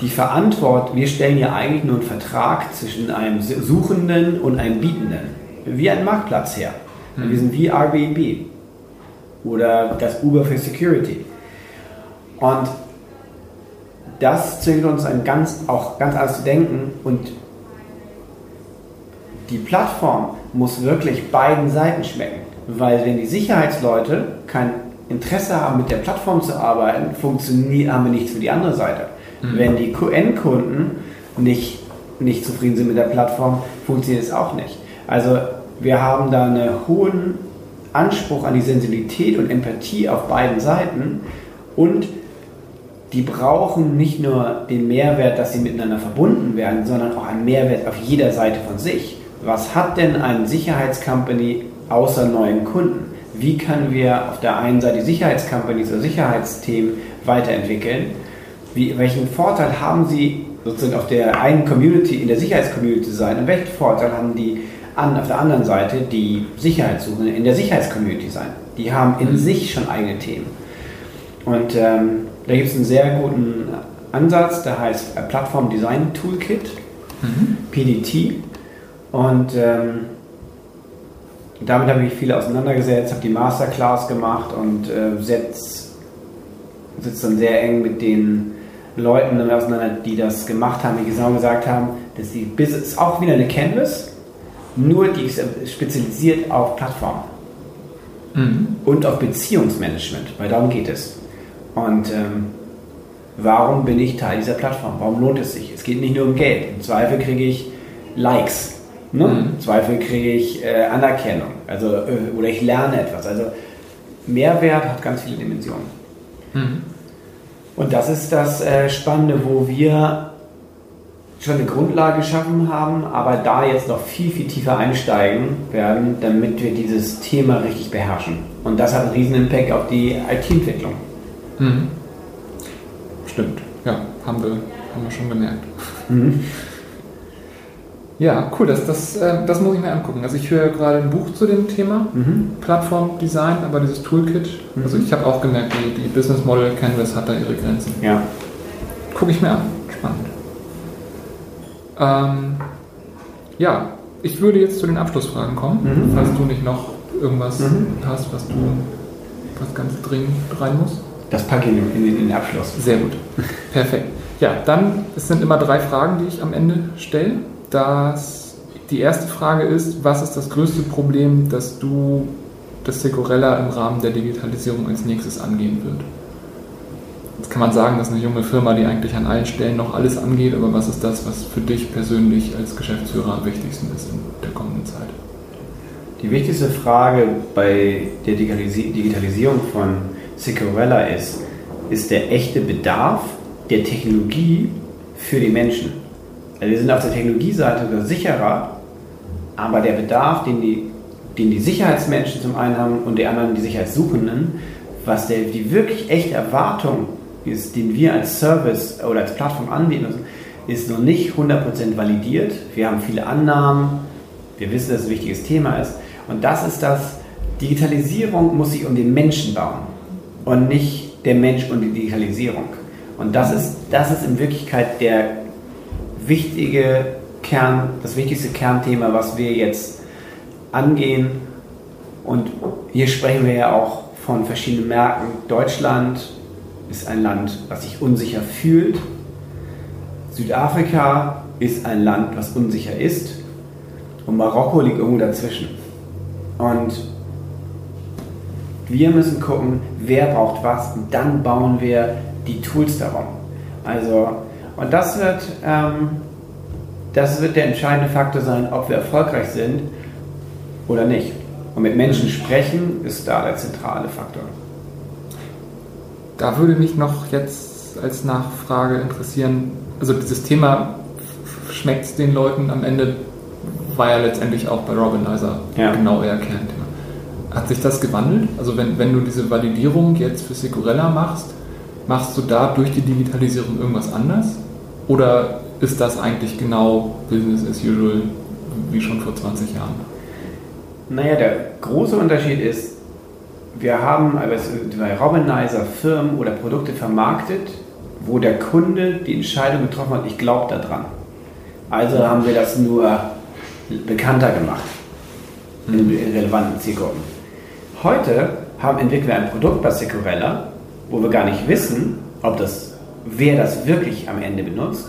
die Verantwortung, wir stellen ja eigentlich nur einen Vertrag zwischen einem Suchenden und einem Bietenden, wie ein Marktplatz her. Mhm. Wir sind wie Airbnb oder das Uber für Security. Und das zwingt uns ein ganz, auch ganz anders zu denken und die Plattform muss wirklich beiden Seiten schmecken. Weil wenn die Sicherheitsleute kein Interesse haben, mit der Plattform zu arbeiten, funktioniert, haben wir nichts für die andere Seite. Mhm. Wenn die Endkunden nicht, nicht zufrieden sind mit der Plattform, funktioniert es auch nicht. Also wir haben da einen hohen Anspruch an die Sensibilität und Empathie auf beiden Seiten und die brauchen nicht nur den Mehrwert, dass sie miteinander verbunden werden, sondern auch einen Mehrwert auf jeder Seite von sich was hat denn eine Sicherheitscompany außer neuen Kunden? Wie können wir auf der einen Seite die Sicherheitscompanies oder Sicherheitsthemen weiterentwickeln? Wie, welchen Vorteil haben sie sozusagen auf der einen Community, in der Sicherheitscommunity sein und welchen Vorteil haben die an, auf der anderen Seite, die Sicherheitssuchenden in der Sicherheitscommunity sein? Die haben in mhm. sich schon eigene Themen. Und ähm, da gibt es einen sehr guten Ansatz, der heißt Plattform Design Toolkit, mhm. PDT. Und ähm, damit habe ich mich viel auseinandergesetzt, habe die Masterclass gemacht und äh, sitze sitz dann sehr eng mit den Leuten auseinander, die das gemacht haben, die genau gesagt haben, dass die Business ist auch wieder eine Canvas, nur die ist spezialisiert auf Plattformen mhm. und auf Beziehungsmanagement, weil darum geht es. Und ähm, warum bin ich Teil dieser Plattform? Warum lohnt es sich? Es geht nicht nur um Geld. Im Zweifel kriege ich Likes Ne? Mhm. Zweifel kriege ich äh, Anerkennung also, äh, oder ich lerne etwas. Also Mehrwert hat ganz viele Dimensionen. Mhm. Und das ist das äh, Spannende, wo wir schon eine Grundlage geschaffen haben, aber da jetzt noch viel, viel tiefer einsteigen werden, damit wir dieses Thema richtig beherrschen. Und das hat einen riesen Impact auf die IT-Entwicklung. Mhm. Stimmt. haben wir, haben wir schon gemerkt. Mhm. Ja, cool, das, das, äh, das muss ich mir angucken. Also ich höre gerade ein Buch zu dem Thema, mhm. Plattformdesign, aber dieses Toolkit, mhm. also ich habe auch gemerkt, die, die Business Model Canvas hat da ihre Grenzen. Ja. Gucke ich mir an, spannend. Ähm, ja, ich würde jetzt zu den Abschlussfragen kommen, mhm. falls du nicht noch irgendwas mhm. hast, was du was ganz dringend rein muss. Das packe ich in, in, in den Abschluss. Sehr gut. Perfekt. Ja, dann es sind immer drei Fragen, die ich am Ende stelle dass die erste Frage ist, was ist das größte Problem, das du, das Securella im Rahmen der Digitalisierung als nächstes angehen wird? Jetzt kann man sagen, das ist eine junge Firma, die eigentlich an allen Stellen noch alles angeht, aber was ist das, was für dich persönlich als Geschäftsführer am wichtigsten ist in der kommenden Zeit? Die wichtigste Frage bei der Digitalisierung von Securella ist, ist der echte Bedarf der Technologie für die Menschen? Wir sind auf der Technologieseite sicherer, aber der Bedarf, den die, den die Sicherheitsmenschen zum einen haben und die anderen die Sicherheitssuchenden, was der, die wirklich echte Erwartung ist, den wir als Service oder als Plattform anbieten müssen, ist noch nicht 100% validiert. Wir haben viele Annahmen, wir wissen, dass es ein wichtiges Thema ist. Und das ist das, Digitalisierung muss sich um den Menschen bauen und nicht der Mensch und die Digitalisierung. Und das ist, das ist in Wirklichkeit der wichtige Kern, das wichtigste Kernthema, was wir jetzt angehen. Und hier sprechen wir ja auch von verschiedenen Märkten. Deutschland ist ein Land, was sich unsicher fühlt. Südafrika ist ein Land, was unsicher ist. Und Marokko liegt irgendwo dazwischen. Und wir müssen gucken, wer braucht was und dann bauen wir die Tools darum. Also und das wird, ähm, das wird der entscheidende Faktor sein, ob wir erfolgreich sind oder nicht. Und mit Menschen sprechen ist da der zentrale Faktor. Da würde mich noch jetzt als Nachfrage interessieren, also dieses Thema, schmeckt es den Leuten am Ende, war ja letztendlich auch bei Robinizer ja. genau eher Kernthema. Hat sich das gewandelt? Also wenn, wenn du diese Validierung jetzt für Securella machst, machst du da durch die Digitalisierung irgendwas anders? Oder ist das eigentlich genau Business as usual wie schon vor 20 Jahren? Naja, der große Unterschied ist, wir haben bei Robinizer Firmen oder Produkte vermarktet, wo der Kunde die Entscheidung getroffen hat, ich glaube daran. Also haben wir das nur bekannter gemacht in mhm. relevanten Zielgruppen. Heute haben entwickeln wir ein Produkt bei Securella, wo wir gar nicht wissen, ob das wer das wirklich am Ende benutzt.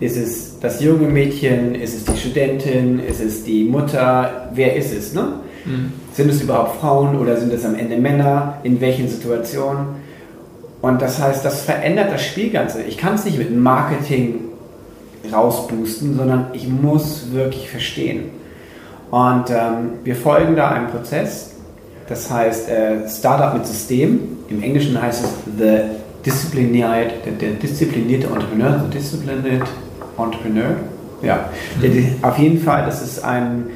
Ist es das junge Mädchen? Ist es die Studentin? Ist es die Mutter? Wer ist es? Ne? Mhm. Sind es überhaupt Frauen oder sind es am Ende Männer? In welchen Situationen? Und das heißt, das verändert das Spiel Ganze. Ich kann es nicht mit Marketing rausboosten, sondern ich muss wirklich verstehen. Und ähm, wir folgen da einem Prozess, das heißt äh, Startup mit System. Im Englischen heißt es The diszipliniert, der, der disziplinierte Entrepreneur, so disciplined Entrepreneur. Ja, der, auf jeden Fall, das ist ein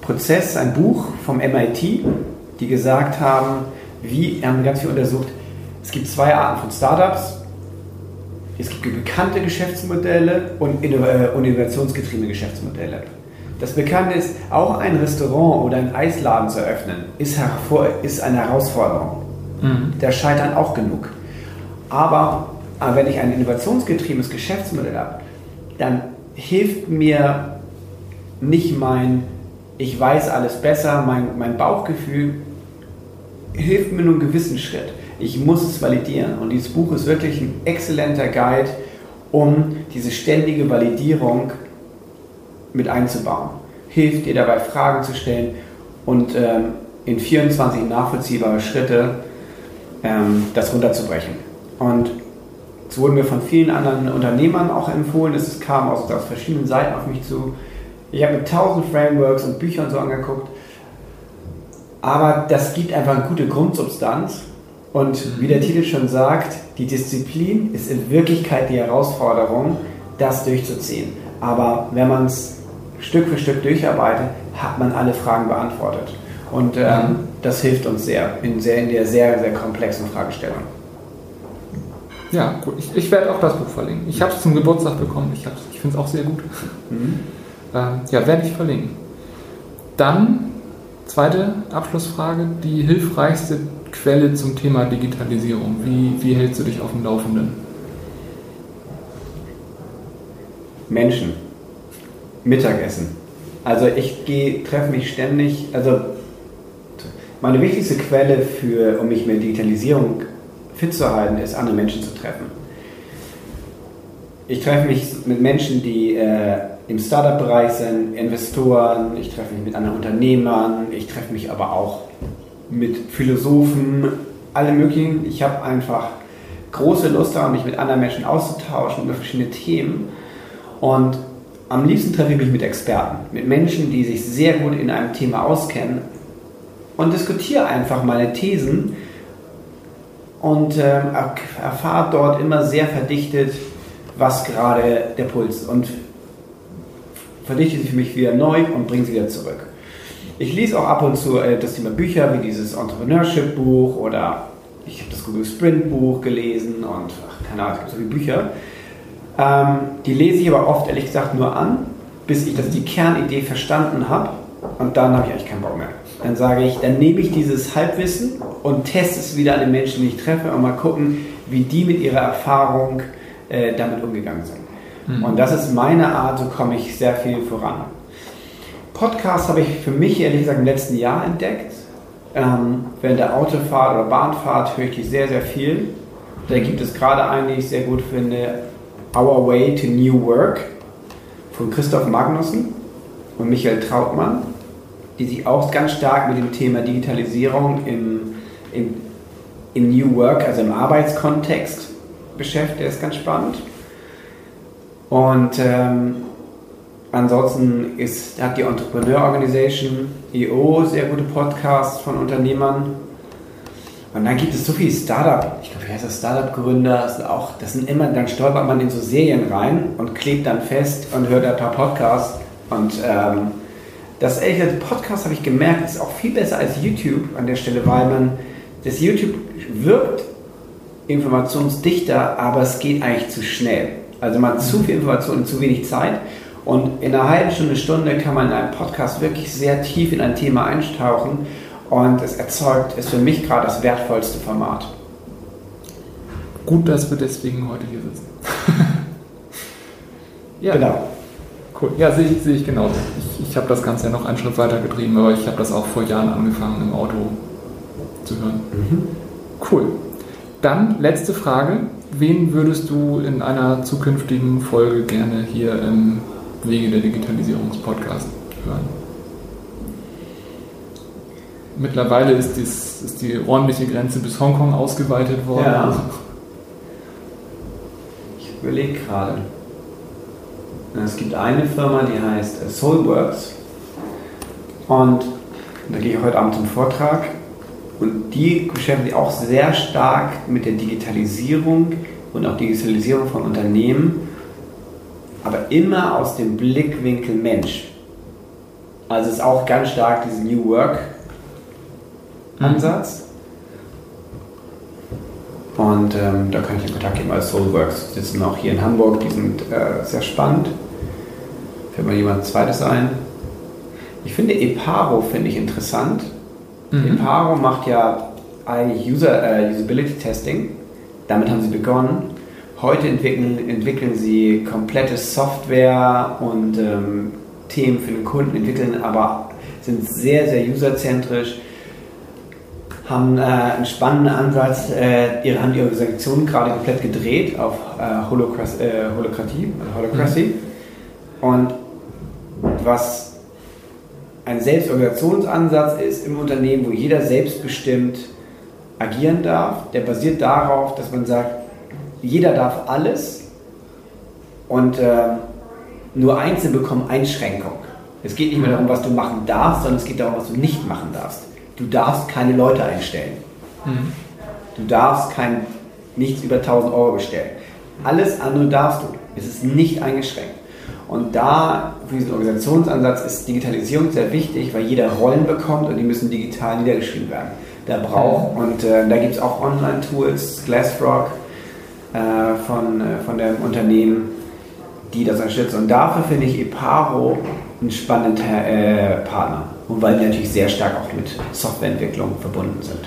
Prozess, ein Buch vom MIT, die gesagt haben, wie, haben ganz viel untersucht, es gibt zwei Arten von Startups. Es gibt bekannte Geschäftsmodelle und äh, innovationsgetriebene Geschäftsmodelle. Das Bekannte ist, auch ein Restaurant oder ein Eisladen zu eröffnen, ist, ist eine Herausforderung. Mhm. Da scheitern auch genug. Aber, aber wenn ich ein innovationsgetriebenes Geschäftsmodell habe, dann hilft mir nicht mein, ich weiß alles besser, mein, mein Bauchgefühl hilft mir nur einen gewissen Schritt. Ich muss es validieren. Und dieses Buch ist wirklich ein exzellenter Guide, um diese ständige Validierung mit einzubauen. Hilft dir dabei, Fragen zu stellen und ähm, in 24 nachvollziehbare Schritte ähm, das runterzubrechen. Und es wurde mir von vielen anderen Unternehmern auch empfohlen, es kam aus, aus verschiedenen Seiten auf mich zu. Ich habe mir tausend Frameworks und Büchern so angeguckt, aber das gibt einfach eine gute Grundsubstanz. Und wie der Titel schon sagt, die Disziplin ist in Wirklichkeit die Herausforderung, das durchzuziehen. Aber wenn man es Stück für Stück durcharbeitet, hat man alle Fragen beantwortet. Und ähm, das hilft uns sehr in, sehr in der sehr, sehr komplexen Fragestellung. Ja, gut. Ich, ich werde auch das Buch verlinken. Ich habe es zum Geburtstag bekommen. Ich, ich finde es auch sehr gut. Mhm. Ähm, ja, werde ich verlinken. Dann, zweite Abschlussfrage, die hilfreichste Quelle zum Thema Digitalisierung. Wie, wie hältst du dich auf dem Laufenden? Menschen. Mittagessen. Also ich gehe, treffe mich ständig, also meine wichtigste Quelle für, um mich mit Digitalisierung fit zu halten, ist andere Menschen zu treffen. Ich treffe mich mit Menschen, die äh, im Startup-Bereich sind, Investoren, ich treffe mich mit anderen Unternehmern, ich treffe mich aber auch mit Philosophen, alle möglichen. Ich habe einfach große Lust daran, mich mit anderen Menschen auszutauschen über verschiedene Themen. Und am liebsten treffe ich mich mit Experten, mit Menschen, die sich sehr gut in einem Thema auskennen und diskutiere einfach meine Thesen und äh, erfahre dort immer sehr verdichtet, was gerade der Puls ist und verdichte sie für mich wieder neu und bringe sie wieder zurück. Ich lese auch ab und zu äh, das Thema Bücher wie dieses Entrepreneurship-Buch oder ich habe das Google Sprint-Buch gelesen und ach, keine Ahnung, es gibt so viele Bücher. Ähm, die lese ich aber oft ehrlich gesagt nur an, bis ich das, die Kernidee verstanden habe und dann habe ich eigentlich keinen Bock mehr. Dann sage ich, dann nehme ich dieses Halbwissen und teste es wieder an den Menschen, die ich treffe und mal gucken, wie die mit ihrer Erfahrung äh, damit umgegangen sind. Mhm. Und das ist meine Art, so komme ich sehr viel voran. Podcast habe ich für mich ehrlich gesagt im letzten Jahr entdeckt. Ähm, während der Autofahrt oder Bahnfahrt höre ich die sehr, sehr viel. Da gibt es gerade einen, den ich sehr gut finde, Our Way to New Work von Christoph Magnussen und Michael Trautmann die sich auch ganz stark mit dem Thema Digitalisierung im, im, im New Work, also im Arbeitskontext beschäftigt. Das ist ganz spannend. Und ähm, ansonsten ist, hat die Entrepreneur Organization EO sehr gute Podcasts von Unternehmern. Und dann gibt es so viele Startup, ich glaube, wie heißt das, Startup-Gründer, das, das sind immer, dann stolpert man in so Serien rein und klebt dann fest und hört ein paar Podcasts und ähm, das ehrlich gesagt, Podcast habe ich gemerkt, ist auch viel besser als YouTube an der Stelle, weil man, das YouTube wirkt informationsdichter, aber es geht eigentlich zu schnell. Also man hat zu viel Information in zu wenig Zeit. Und in einer halben Stunde, Stunde kann man in einem Podcast wirklich sehr tief in ein Thema einstauchen und es erzeugt, ist für mich gerade das wertvollste Format. Gut, dass wir deswegen heute hier sitzen. *laughs* ja. Genau. Cool. Ja, sehe ich, sehe ich genauso. Ich, ich habe das Ganze ja noch einen Schritt weiter getrieben, aber ich habe das auch vor Jahren angefangen im Auto zu hören. Mhm. Cool. Dann letzte Frage. Wen würdest du in einer zukünftigen Folge gerne hier im Wege der Digitalisierungspodcast hören? Mittlerweile ist, dies, ist die räumliche Grenze bis Hongkong ausgeweitet worden. Ja. Ich überlege gerade. Es gibt eine Firma, die heißt Soulworks. Und da gehe ich heute Abend zum Vortrag. Und die beschäftigt sich auch sehr stark mit der Digitalisierung und auch Digitalisierung von Unternehmen, aber immer aus dem Blickwinkel Mensch. Also es ist auch ganz stark dieser New Work Ansatz. Und ähm, da kann ich in Kontakt geben, als Soulworks sitzen auch hier in Hamburg, die sind äh, sehr spannend. Fällt mir jemand zweites ein? Ich finde Eparo finde ich interessant. Mhm. Eparo macht ja User, äh, Usability Testing. Damit haben sie begonnen. Heute entwickeln, entwickeln sie komplette Software und ähm, Themen für den Kunden, entwickeln aber sind sehr, sehr userzentrisch haben äh, einen spannenden Ansatz, äh, ihre, haben die Organisation gerade komplett gedreht auf äh, Holocracy, äh, Holokratie, Holocracy. Mhm. Und was ein Selbstorganisationsansatz ist im Unternehmen, wo jeder selbstbestimmt agieren darf, der basiert darauf, dass man sagt, jeder darf alles und äh, nur Einzelne bekommen Einschränkung. Es geht nicht mehr darum, was du machen darfst, sondern es geht darum, was du nicht machen darfst. Du darfst keine Leute einstellen. Mhm. Du darfst kein, nichts über 1000 Euro bestellen. Alles andere darfst du. Es ist nicht eingeschränkt. Und da, für diesen Organisationsansatz, ist Digitalisierung sehr wichtig, weil jeder Rollen bekommt und die müssen digital niedergeschrieben werden. Da braucht, mhm. und äh, da gibt es auch Online-Tools, Glassrock, äh, von, äh, von dem Unternehmen, die das unterstützen. Und dafür finde ich Eparo einen spannenden äh, Partner. Und weil die natürlich sehr stark auch mit Softwareentwicklung verbunden sind.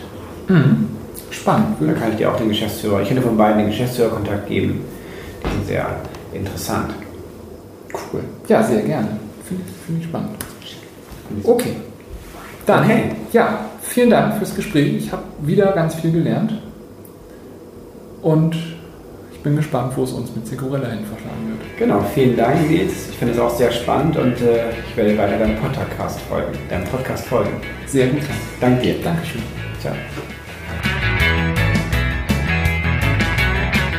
Mhm. Spannend. Da kann ich dir auch den Geschäftsführer, ich könnte von beiden den Geschäftsführerkontakt geben. Die sind sehr interessant. Cool. Ja, sehr gerne. Finde find ich spannend. Okay. Dann, okay. ja, vielen Dank fürs Gespräch. Ich habe wieder ganz viel gelernt. Und ich bin gespannt, wo es uns mit Segurella hin verschlagen wird. Genau, vielen Dank, Nils. Ich finde es auch sehr spannend und äh, ich werde weiter deinem Podcast folgen. Deinem Podcast folgen. Sehr gut. Danke dir. Dankeschön. Ciao.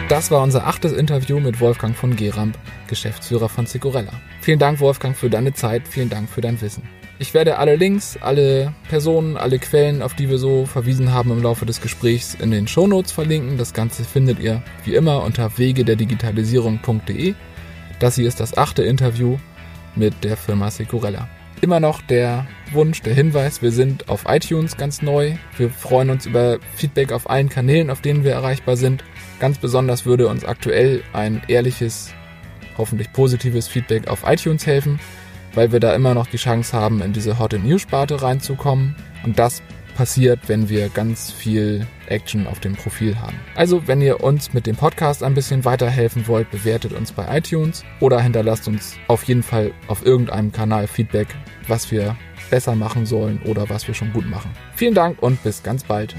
Das war unser achtes Interview mit Wolfgang von Geramp, Geschäftsführer von Sigurella. Vielen Dank, Wolfgang, für deine Zeit. Vielen Dank für dein Wissen. Ich werde alle Links, alle Personen, alle Quellen, auf die wir so verwiesen haben im Laufe des Gesprächs, in den Shownotes verlinken. Das Ganze findet ihr wie immer unter wegederdigitalisierung.de. Das hier ist das achte Interview mit der Firma Securella. Immer noch der Wunsch, der Hinweis, wir sind auf iTunes ganz neu. Wir freuen uns über Feedback auf allen Kanälen, auf denen wir erreichbar sind. Ganz besonders würde uns aktuell ein ehrliches, hoffentlich positives Feedback auf iTunes helfen, weil wir da immer noch die Chance haben, in diese Hot News Sparte reinzukommen. Und das passiert, wenn wir ganz viel Action auf dem Profil haben. Also, wenn ihr uns mit dem Podcast ein bisschen weiterhelfen wollt, bewertet uns bei iTunes oder hinterlasst uns auf jeden Fall auf irgendeinem Kanal Feedback, was wir besser machen sollen oder was wir schon gut machen. Vielen Dank und bis ganz bald.